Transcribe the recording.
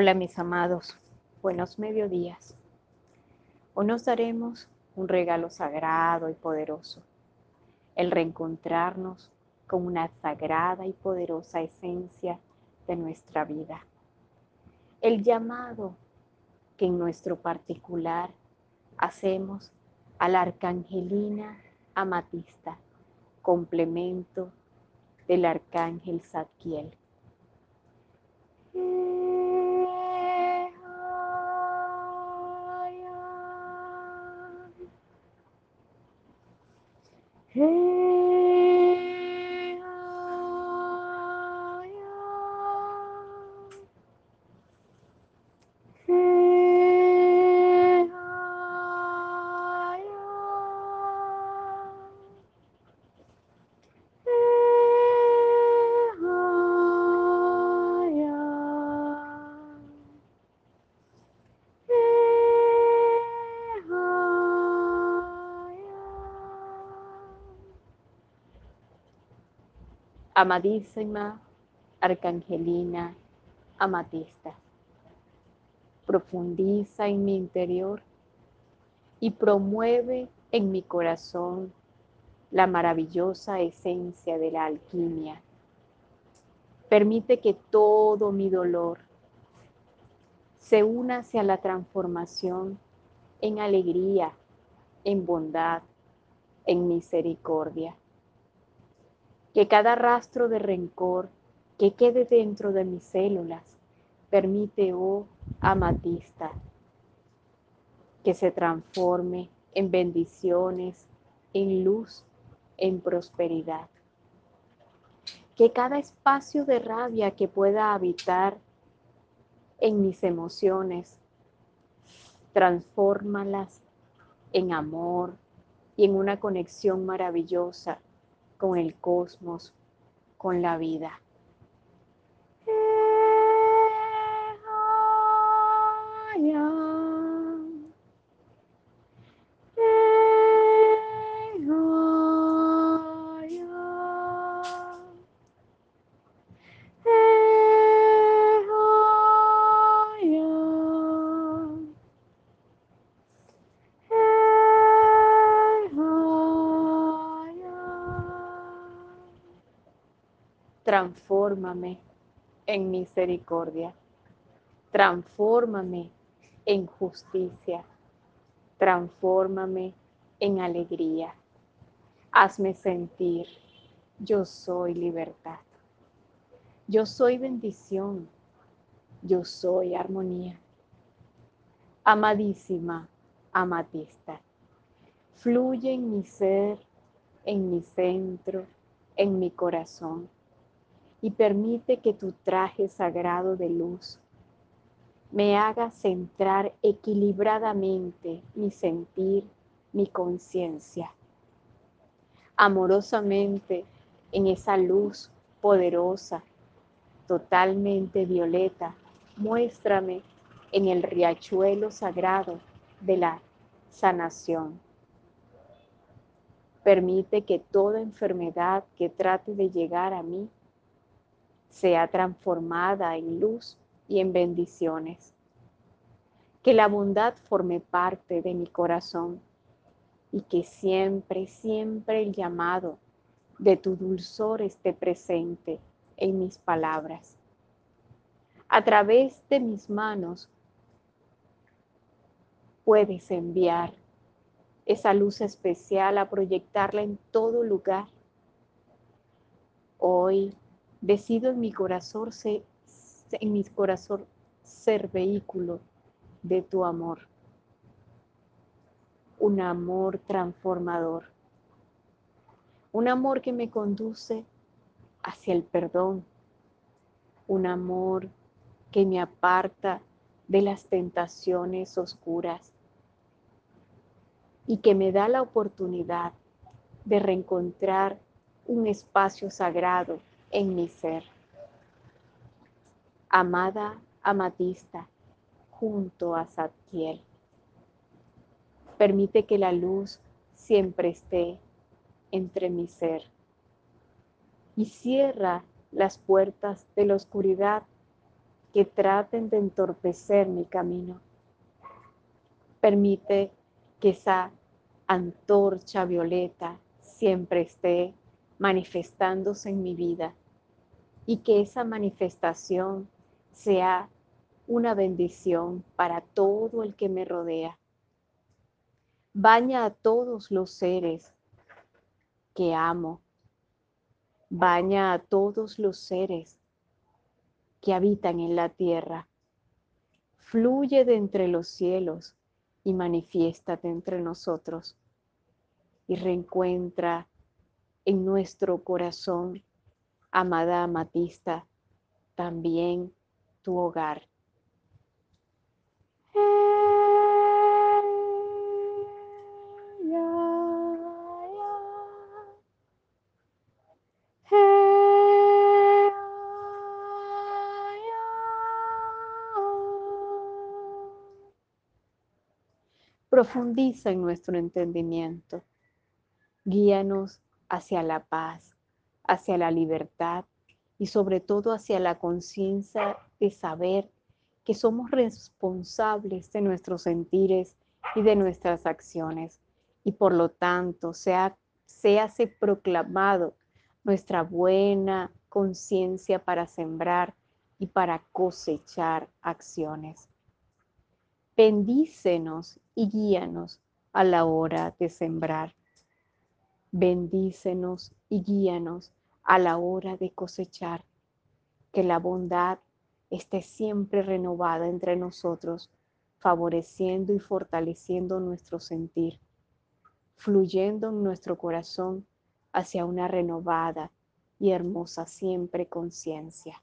Hola mis amados, buenos mediodías. Hoy nos daremos un regalo sagrado y poderoso, el reencontrarnos con una sagrada y poderosa esencia de nuestra vida. El llamado que en nuestro particular hacemos a la arcangelina amatista, complemento del arcángel Zadkiel. 人 Amadísima Arcangelina Amatista, profundiza en mi interior y promueve en mi corazón la maravillosa esencia de la alquimia. Permite que todo mi dolor se una hacia la transformación en alegría, en bondad, en misericordia que cada rastro de rencor que quede dentro de mis células permite, oh amatista, que se transforme en bendiciones, en luz, en prosperidad. Que cada espacio de rabia que pueda habitar en mis emociones, transfórmalas en amor y en una conexión maravillosa con el cosmos, con la vida. Transfórmame en misericordia, transfórmame en justicia, transfórmame en alegría. Hazme sentir, yo soy libertad, yo soy bendición, yo soy armonía. Amadísima amatista, fluye en mi ser, en mi centro, en mi corazón y permite que tu traje sagrado de luz me haga centrar equilibradamente mi sentir, mi conciencia. Amorosamente en esa luz poderosa, totalmente violeta, muéstrame en el riachuelo sagrado de la sanación. Permite que toda enfermedad que trate de llegar a mí sea transformada en luz y en bendiciones. Que la bondad forme parte de mi corazón y que siempre, siempre el llamado de tu dulzor esté presente en mis palabras. A través de mis manos puedes enviar esa luz especial a proyectarla en todo lugar. Hoy Decido en mi corazón, ser, en mi corazón ser vehículo de tu amor. Un amor transformador. Un amor que me conduce hacia el perdón. Un amor que me aparta de las tentaciones oscuras y que me da la oportunidad de reencontrar un espacio sagrado en mi ser. Amada amatista, junto a Zadkiel. Permite que la luz siempre esté entre mi ser y cierra las puertas de la oscuridad que traten de entorpecer mi camino. Permite que esa antorcha violeta siempre esté manifestándose en mi vida y que esa manifestación sea una bendición para todo el que me rodea. Baña a todos los seres que amo. Baña a todos los seres que habitan en la tierra. Fluye de entre los cielos y manifiéstate entre nosotros. Y reencuentra en nuestro corazón, amada amatista, también tu hogar. Profundiza en nuestro entendimiento. Guíanos hacia la paz, hacia la libertad y sobre todo hacia la conciencia de saber que somos responsables de nuestros sentires y de nuestras acciones y por lo tanto sea, se proclamado nuestra buena conciencia para sembrar y para cosechar acciones. Bendícenos y guíanos a la hora de sembrar. Bendícenos y guíanos a la hora de cosechar. Que la bondad esté siempre renovada entre nosotros, favoreciendo y fortaleciendo nuestro sentir, fluyendo en nuestro corazón hacia una renovada y hermosa siempre conciencia.